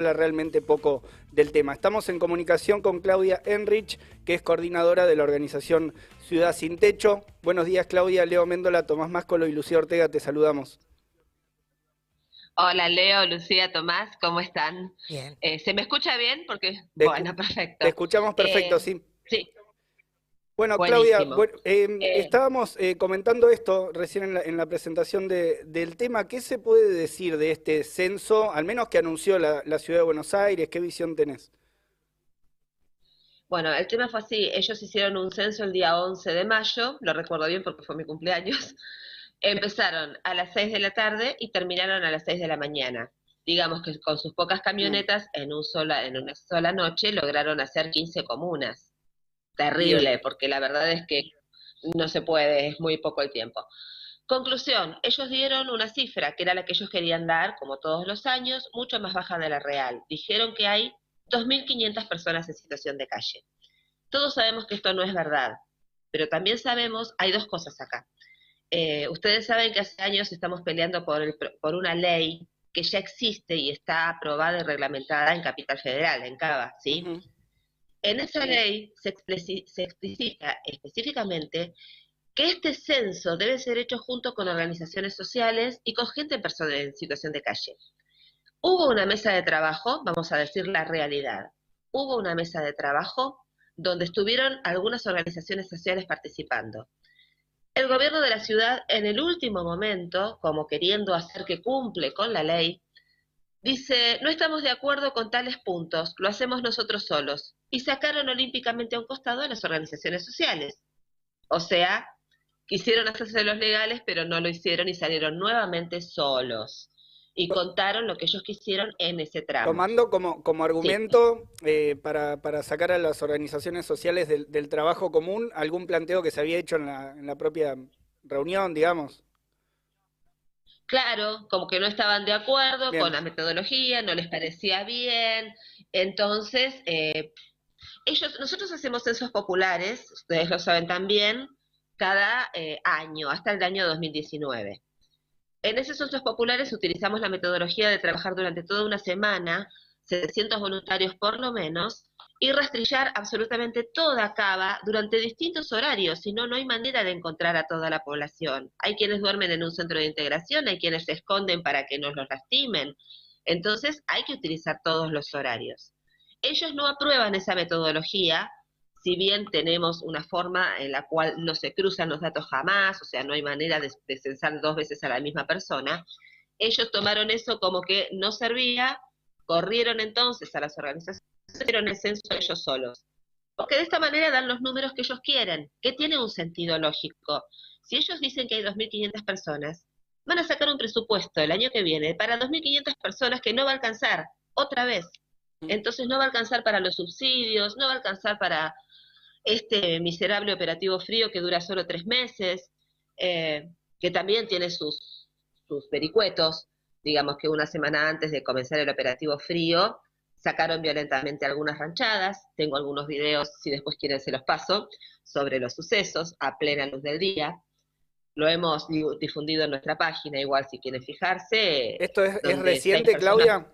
realmente poco del tema. Estamos en comunicación con Claudia Enrich, que es coordinadora de la organización Ciudad Sin Techo. Buenos días, Claudia. Leo Méndola, Tomás Máscolo y Lucía Ortega, te saludamos. Hola, Leo, Lucía, Tomás, ¿cómo están? Bien. Eh, ¿Se me escucha bien? Porque, bueno, perfecto. Te escuchamos perfecto, Eh, sí. Sí, Bueno, Buenísimo. Claudia, bueno, eh, Eh, estábamos eh, comentando esto recién en la, en la presentación de- del tema. ¿Qué se puede decir de este censo, al menos que anunció la, la Ciudad de Buenos Aires? ¿Qué visión tenés? bueno, el tema fue así. Ellos hicieron un censo el día 11 de mayo, lo recuerdo bien porque fue mi cumpleaños. Empezaron a las 6 de la tarde y terminaron a las 6 de la mañana. Digamos que con sus pocas camionetas, en, un sola, en una sola noche, lograron hacer 15 comunas. Terrible, porque la verdad es que no se puede, es muy poco el tiempo. Conclusión, ellos dieron una cifra que era la que ellos querían dar, como todos los años, mucho más baja de la real. Dijeron que hay 2.500 personas en situación de calle. Todos sabemos que esto no es verdad, pero también sabemos, hay dos cosas acá. Eh, ustedes saben que hace años estamos peleando por, el- por una ley que ya existe y está aprobada y reglamentada en Capital Federal, en Cava, ¿sí? En esa ley se, se explicita específicamente que este censo debe ser hecho junto con organizaciones sociales y con gente en, persona- en situación de calle. Hubo una mesa de trabajo, vamos a decir la realidad, hubo una mesa de trabajo donde estuvieron algunas organizaciones sociales participando. El gobierno de la ciudad, en el último momento, como queriendo hacer que cumple con la ley, dice, no estamos de acuerdo con tales puntos, lo hacemos nosotros solos. Y sacaron olímpicamente a un costado a las organizaciones sociales. O sea, quisieron hacerse los legales, pero no lo hicieron y salieron nuevamente solos. Y contaron lo que ellos quisieron en ese tramo. Tomando como, como argumento eh, para, para sacar a las organizaciones sociales del, del trabajo común algún planteo que se había hecho en la, en la propia reunión, digamos. Claro, como que no estaban de acuerdo Bien. con la metodología, no les parecía bien. Entonces, eh, ellos, nosotros hacemos censos populares, ustedes lo saben también, cada eh, año, hasta el año 2019. En esos censos populares utilizamos la metodología de trabajar durante toda una semana, 700 voluntarios por lo menos, y rastrillar absolutamente toda Cava durante distintos horarios, si no, no hay manera de encontrar a toda la población. Hay quienes duermen en un centro de integración, hay quienes se esconden para que no los lastimen. Entonces, hay que utilizar todos los horarios. Ellos no aprueban esa metodología, si bien tenemos una forma en la cual no se cruzan los datos jamás, o sea, no hay manera de, de censar dos veces a la misma persona, ellos tomaron eso como que no servía, corrieron entonces a las organizaciones, hicieron el censo ellos solos. Porque de esta manera dan los números que ellos quieren, que tiene un sentido lógico. Si ellos dicen que hay 2.500 personas, van a sacar un presupuesto el año que viene para 2.500 personas que no va a alcanzar otra vez. Entonces no va a alcanzar para los subsidios, no va a alcanzar para este miserable operativo frío que dura solo tres meses, eh, que también tiene sus, sus vericuetos, digamos que una semana antes de comenzar el operativo frío, sacaron violentamente algunas ranchadas, tengo algunos videos, si después quieren se los paso, sobre los sucesos a plena luz del día. Lo hemos di- difundido en nuestra página, igual si quieren fijarse. ¿Esto es, reciente, Claudia?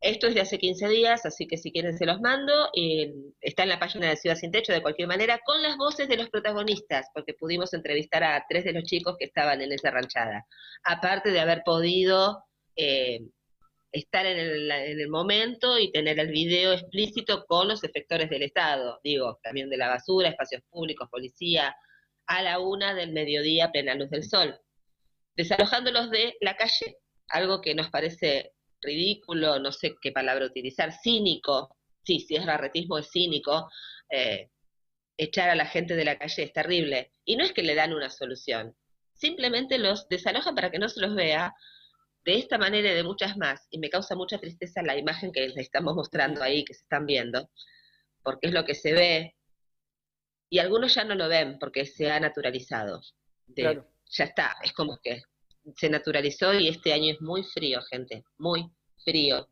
Esto es de hace 15 días, así que si quieren se los mando. eh, está en la página de Ciudad Sin Techo de cualquier manera, con las voces de los protagonistas, porque pudimos entrevistar a tres de los chicos que estaban en esa ranchada. Aparte de haber podido eh, estar en el, en el momento y tener el video explícito con los efectores del Estado, digo, también de la basura, espacios públicos, policía, a la una del mediodía, plena luz del sol, desalojándolos de la calle, algo que nos parece ridículo, no sé qué palabra utilizar, cínico, sí, si es barretismo es cínico, eh, echar a la gente de la calle es terrible. Y no es que le dan una solución, simplemente los desalojan para que no se los vea de esta manera y de muchas más. Y me causa mucha tristeza la imagen que les estamos mostrando ahí, que se están viendo, porque es lo que se ve. Y algunos ya no lo ven porque se ha naturalizado. De- Claro. Ya está, es como que se naturalizó y este año es muy frío, gente, muy frío.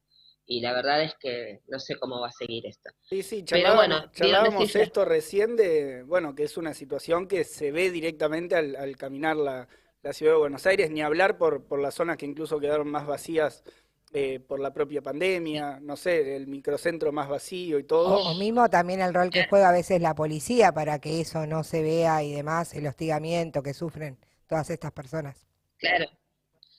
Y la verdad es que no sé cómo va a seguir esto. Sí, sí, Pero bueno, charlábamos esto recién de, bueno, que es una situación que se ve directamente al, al caminar la, la ciudad de Buenos Aires, ni hablar por, por las zonas que incluso quedaron más vacías eh, por la propia pandemia, no sé, el microcentro más vacío y todo. O, mismo también el rol que juega a veces la policía para que eso no se vea y demás, el hostigamiento que sufren todas estas personas. Claro,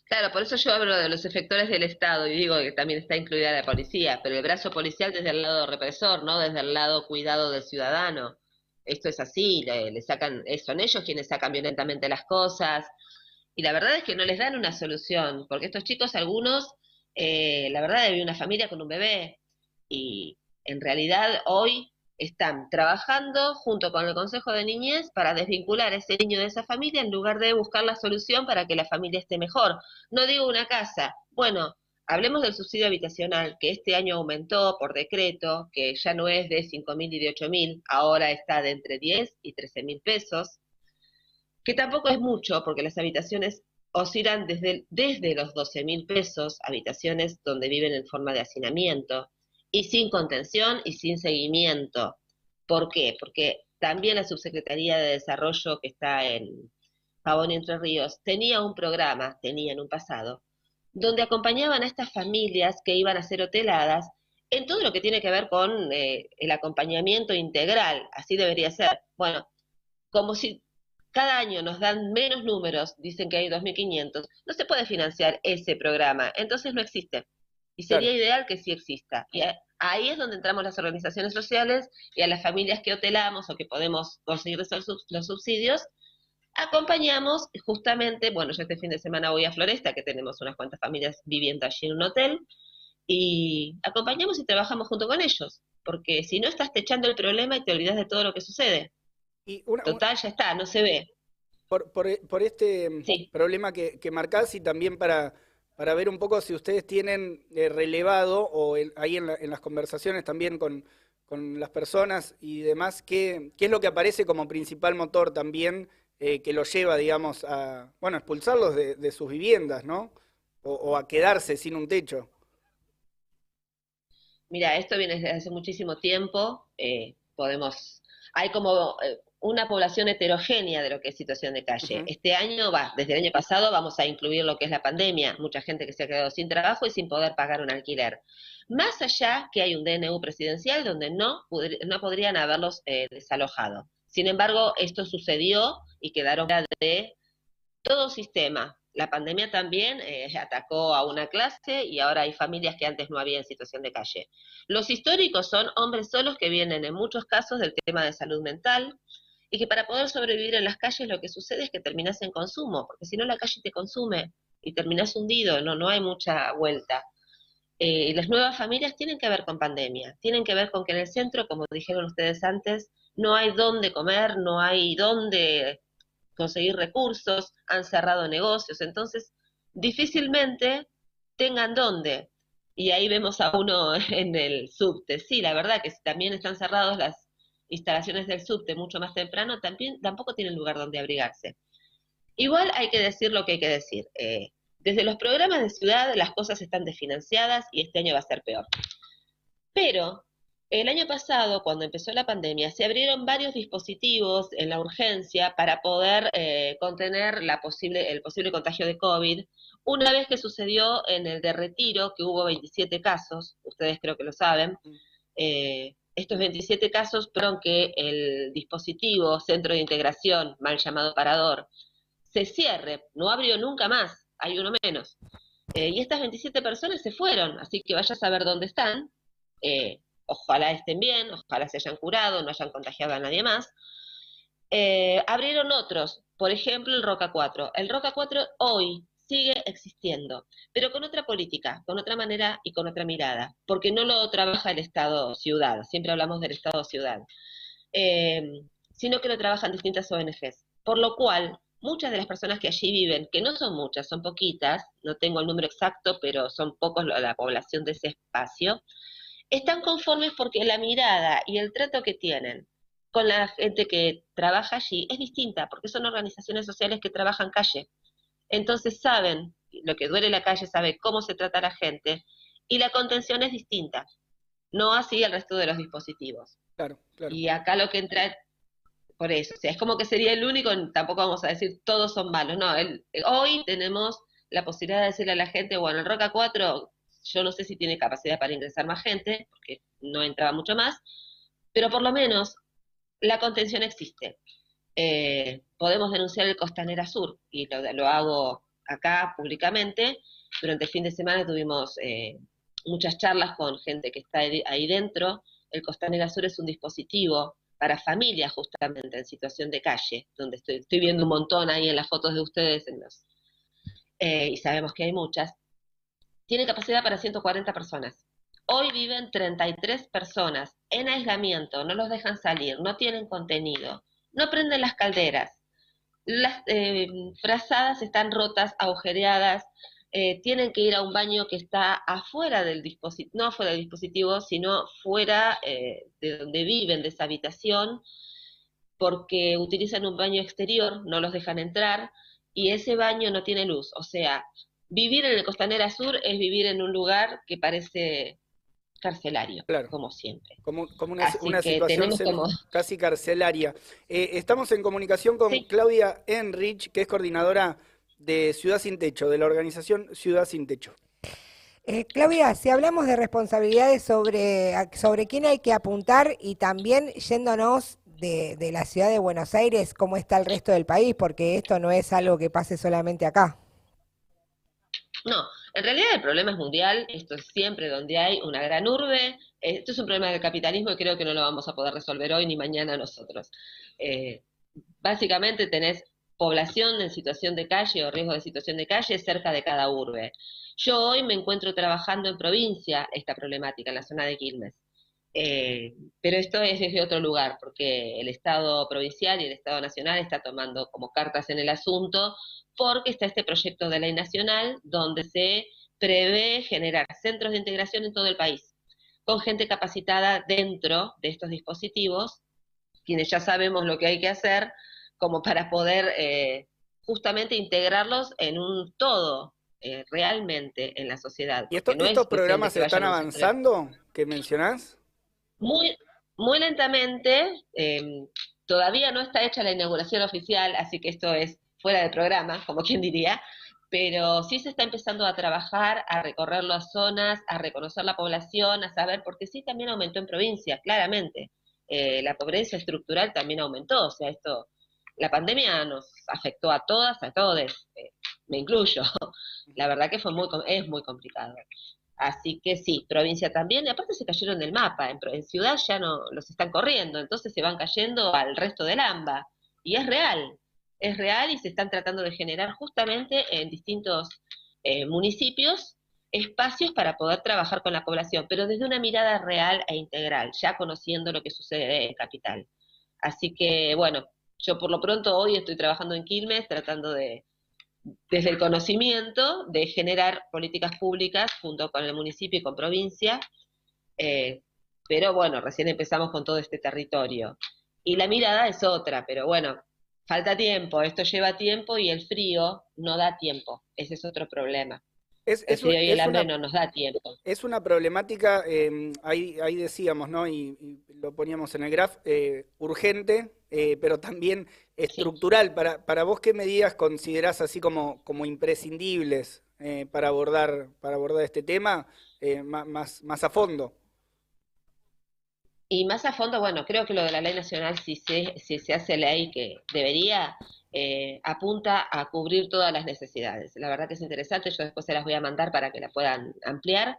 claro, por eso yo hablo de los efectores del Estado y digo que también está incluida la policía, pero el brazo policial desde el lado represor, no desde el lado cuidado del ciudadano. Esto es así, le, sacan, eh, son ellos quienes sacan violentamente las cosas, y la verdad es que no les dan una solución, porque estos chicos, algunos eh, la verdad, había una familia con un bebé. Y en realidad hoy están trabajando junto con el Consejo de Niñez para desvincular a ese niño de esa familia en lugar de buscar la solución para que la familia esté mejor. No digo una casa, bueno, hablemos del subsidio habitacional que este año aumentó por decreto, que ya no es de 5.000 y de 8.000, ahora está de entre 10 y 13.000 pesos, que tampoco es mucho porque las habitaciones oscilan desde, desde los 12 mil pesos, habitaciones donde viven en forma de hacinamiento, y sin contención y sin seguimiento. ¿Por qué? Porque también la Subsecretaría de Desarrollo que está en Pavón Entre Ríos tenía un programa, tenía en un pasado, donde acompañaban a estas familias que iban a ser hoteladas en todo lo que tiene que ver con eh, el acompañamiento integral, así debería ser. Bueno, como si cada año nos dan menos números, dicen que hay 2.500, no se puede financiar ese programa, entonces no existe. Y sería ideal que sí exista. Y ahí es donde entramos las organizaciones sociales y a las familias que hotelamos o que podemos conseguir los subsidios, acompañamos justamente, bueno, yo este fin de semana voy a Floresta, que tenemos unas cuantas familias viviendo allí en un hotel, y acompañamos y trabajamos junto con ellos, porque si no estás techando el problema y te olvidas de todo lo que sucede. Total, ya está, no se ve. Por, por, este problema que, que, marcás y también para, para ver un poco si ustedes tienen eh, relevado o ahí en, las conversaciones también con, las personas y demás, ¿qué, ¿qué, es lo que aparece como principal motor también eh, que lo lleva, digamos, a bueno, expulsarlos de, sus viviendas, ¿no? O, a quedarse sin un techo. Mira, esto viene desde hace muchísimo tiempo. Eh, podemos, hay como una población heterogénea de lo que es situación de calle. Este año, va, desde el año pasado vamos a incluir lo que es la pandemia, mucha gente que se ha quedado sin trabajo y sin poder pagar un alquiler. Más allá que hay un DNU presidencial donde no, no podrían haberlos eh, desalojado. Sin embargo, esto sucedió y quedaron de todo sistema. La pandemia también eh, atacó a una clase y ahora hay familias que antes no había en situación de calle. Los históricos son hombres solos que vienen en muchos casos del tema de salud mental, y que para poder sobrevivir en las calles lo que sucede es que terminas en consumo, porque si no la calle te consume y terminas hundido, no, no hay mucha vuelta. Eh, las nuevas familias tienen que ver con pandemia, tienen que ver con que en el centro, como dijeron ustedes antes, no hay dónde comer, no hay dónde conseguir recursos, han cerrado negocios, entonces difícilmente tengan dónde. Y ahí vemos a uno en el subte. Sí, la verdad que también están cerrados las instalaciones del subte mucho más temprano, también, tampoco tienen lugar donde abrigarse. Igual hay que decir lo que hay que decir. Eh, desde los programas de ciudad las cosas están desfinanciadas y este año va a ser peor. Pero el año pasado, cuando empezó la pandemia, se abrieron varios dispositivos en la urgencia para poder eh, contener la posible, el posible contagio de COVID. Una vez que sucedió en el de retiro, que hubo 27 casos, ustedes creo que lo saben, eh, estos 27 casos fueron que el dispositivo centro de integración, mal llamado parador, se cierre, no abrió nunca más, hay uno menos. Eh, y estas 27 personas se fueron, así que vaya a saber dónde están. Eh, ojalá estén bien, ojalá se hayan curado, no hayan contagiado a nadie más. Eh, abrieron otros, por ejemplo el Roca 4. El Roca 4 hoy sigue existiendo, pero con otra política, con otra manera y con otra mirada, porque no lo trabaja el Estado-ciudad, siempre hablamos del Estado-ciudad, eh, sino que lo trabajan distintas ONGs, por lo cual muchas de las personas que allí viven, que no son muchas, son poquitas, no tengo el número exacto, pero son pocos la población de ese espacio, están conformes porque la mirada y el trato que tienen con la gente que trabaja allí es distinta, porque son organizaciones sociales que trabajan calle, entonces saben lo que duele la calle, sabe cómo se trata a la gente y la contención es distinta, no así el resto de los dispositivos. Claro, claro. Y acá lo que entra por eso, o sea, es como que sería el único, tampoco vamos a decir todos son malos, no, hoy tenemos la posibilidad de decirle a la gente, bueno, el Roca 4 yo no sé si tiene capacidad para ingresar más gente, porque no entraba mucho más, pero por lo menos la contención existe. Eh, podemos denunciar el Costanera Sur, y lo, hago acá públicamente. Durante el fin de semana tuvimos eh, muchas charlas con gente que está ahí dentro. El Costanera Sur es un dispositivo para familias justamente en situación de calle, donde estoy, viendo un montón ahí en las fotos de ustedes, eh, y sabemos que hay muchas, tiene capacidad para 140 personas. Hoy viven 33 personas en aislamiento, no los dejan salir, no tienen contenido, no prenden las calderas, las eh, frazadas están rotas, agujereadas, eh, tienen que ir a un baño que está afuera del dispositivo, no afuera del dispositivo, sino fuera eh, de donde viven, de esa habitación, porque utilizan un baño exterior, no los dejan entrar, y ese baño no tiene luz. O sea, vivir en el Costanera Sur es vivir en un lugar que parece carcelario, como siempre. Como, una, situación casi carcelaria. Eh, estamos en comunicación con Claudia Enrich, que es coordinadora de Ciudad Sin Techo, de la organización Ciudad Sin Techo. Eh, Claudia, si hablamos de responsabilidades sobre, sobre quién hay que apuntar y también yéndonos de, de, la ciudad de Buenos Aires, cómo está el resto del país, porque esto no es algo que pase solamente acá. No, en realidad el problema es mundial, esto es siempre donde hay una gran urbe, esto es un problema del capitalismo y creo que no lo vamos a poder resolver hoy ni mañana nosotros. Eh, básicamente tenés población en situación de calle o riesgo de situación de calle cerca de cada urbe. Yo hoy me encuentro trabajando en provincia esta problemática, en la zona de Quilmes. Eh, pero esto es desde otro lugar, porque el Estado provincial y el Estado nacional está tomando como cartas en el asunto, porque está este proyecto de ley nacional donde se prevé generar centros de integración en todo el país, con gente capacitada dentro de estos dispositivos, quienes ya sabemos lo que hay que hacer, como para poder eh, justamente integrarlos en un todo eh, realmente en la sociedad. ¿Y estos programas están avanzando que mencionás? Muy, muy lentamente, em, todavía no está hecha la inauguración oficial, así que esto es fuera de programa, como quien diría, pero sí se está empezando a trabajar, a recorrer las zonas, a reconocer la población, a saber, porque sí también aumentó en provincia, claramente. Eh, la pobreza estructural también aumentó, o sea, esto la pandemia nos afectó a todas, a todos, eh, me incluyo. La verdad que fue muy, es muy complicado. Así que sí, provincia también, y aparte se cayeron del mapa, en, ciudad ya no los están corriendo, entonces se van cayendo al resto del AMBA. Y es real, es real y se están tratando de generar justamente en distintos eh, municipios espacios para poder trabajar con la población, pero desde una mirada real e integral, ya conociendo lo que sucede en Capital. Así que, bueno, yo por lo pronto hoy estoy trabajando en Quilmes tratando de, desde el conocimiento, de generar políticas públicas junto con el municipio y con provincia, eh, pero bueno, recién empezamos con todo este territorio. Y la mirada es otra, pero bueno, falta tiempo, esto lleva tiempo y el frío no da tiempo, ese es otro problema. Es, el frío y el hambre no nos da tiempo. Es una problemática, eh, ahí, ahí decíamos, ¿no? Y, lo poníamos en el graph, eh, urgente, eh, pero también estructural. Para, para vos, ¿qué medidas considerás así como, como imprescindibles eh, para, abordar, para abordar este tema eh, más, más a fondo? Y más a fondo, bueno, creo que lo de la ley nacional, si se, si se hace ley que debería, apunta a cubrir todas las necesidades. La verdad que es interesante, yo después se las voy a mandar para que la puedan ampliar.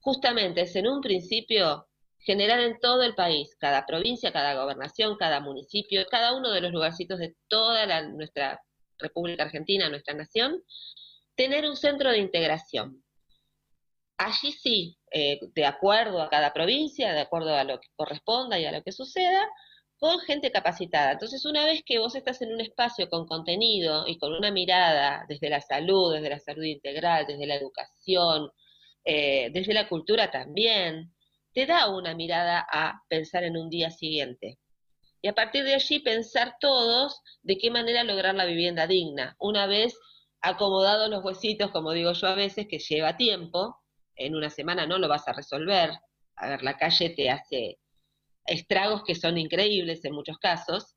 Justamente es en un principio generar en todo el país, cada provincia, cada gobernación, cada municipio, cada uno de los lugarcitos de toda nuestra República Argentina, nuestra nación, tener un centro de integración. Allí sí, eh, de acuerdo a cada provincia, de acuerdo a lo que corresponda y a lo que suceda, con gente capacitada. Entonces, una vez que vos estás en un espacio con contenido y con una mirada desde la salud, desde la salud integral, desde la educación, eh, desde la cultura también, te da una mirada a pensar en un día siguiente. Y a partir de allí pensar todos de qué manera lograr la vivienda digna. Una vez acomodados los huesitos, como digo yo a veces, que lleva tiempo, en una semana no lo vas a resolver. A ver, la calle te hace estragos que son increíbles en muchos casos.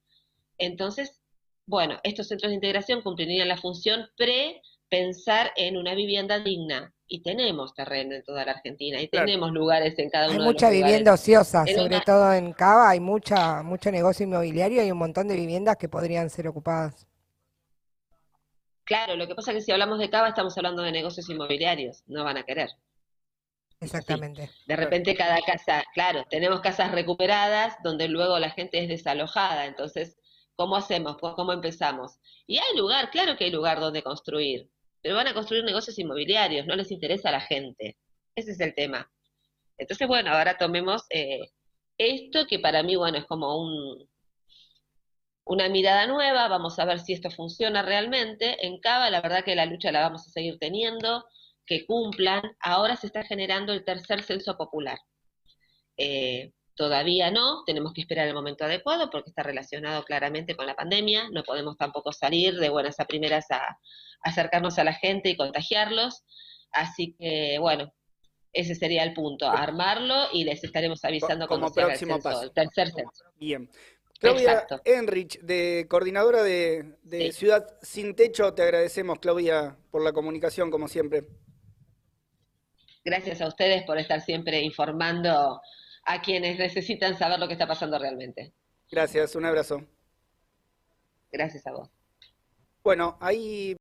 Entonces, bueno, estos centros de integración cumplirían la función pre pensar en una vivienda digna. Y tenemos terreno en toda la Argentina y tenemos lugares en cada uno hay mucha vivienda ociosa, sobre todo en Cava, hay mucha, mucho negocio inmobiliario y un montón de viviendas que podrían ser ocupadas. Claro, lo que pasa es que si hablamos de Cava estamos hablando de negocios inmobiliarios, no van a querer. Exactamente. De repente cada casa, claro, tenemos casas recuperadas donde luego la gente es desalojada, entonces, ¿cómo hacemos? ¿Cómo empezamos? Y hay lugar, claro que hay lugar donde construir, pero van a construir negocios inmobiliarios, no les interesa a la gente. Ese es el tema. Entonces, bueno, ahora tomemos eh, esto que para mí, bueno, es como un, una mirada nueva, vamos a ver si esto funciona realmente. En Cava, la verdad que la lucha la vamos a seguir teniendo que cumplan. Ahora se está generando el tercer censo popular. Eh, todavía no, tenemos que esperar el momento adecuado porque está relacionado claramente con la pandemia, no podemos tampoco salir de buenas a primeras a, acercarnos a la gente y contagiarlos. Así que, bueno, ese sería el punto, armarlo y les estaremos avisando como próximo paso. el tercer censo. Bien. Claudia Enrich, de coordinadora de, Ciudad Sin Techo, te agradecemos, Claudia, por la comunicación, como siempre. Gracias a ustedes por estar siempre informando a quienes necesitan saber lo que está pasando realmente. Gracias, un abrazo. Gracias a vos. Bueno, ahí